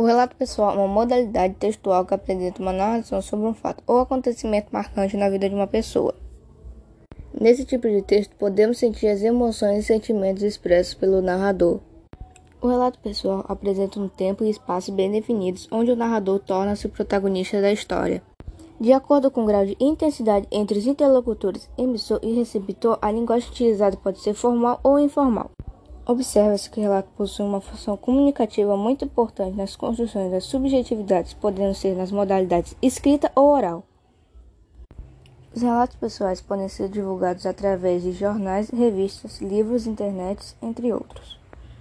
O relato pessoal é uma modalidade textual que apresenta uma narração sobre um fato ou acontecimento marcante na vida de uma pessoa. Nesse tipo de texto, podemos sentir as emoções e sentimentos expressos pelo narrador. O relato pessoal apresenta um tempo e espaço bem definidos, onde o narrador torna-se o protagonista da história. De acordo com o grau de intensidade entre os interlocutores, emissor e receptor, a linguagem utilizada pode ser formal ou informal. Observa-se que o relato possui uma função comunicativa muito importante nas construções das subjetividades, podendo ser nas modalidades escrita ou oral. Os relatos pessoais podem ser divulgados através de jornais, revistas, livros, internet, entre outros.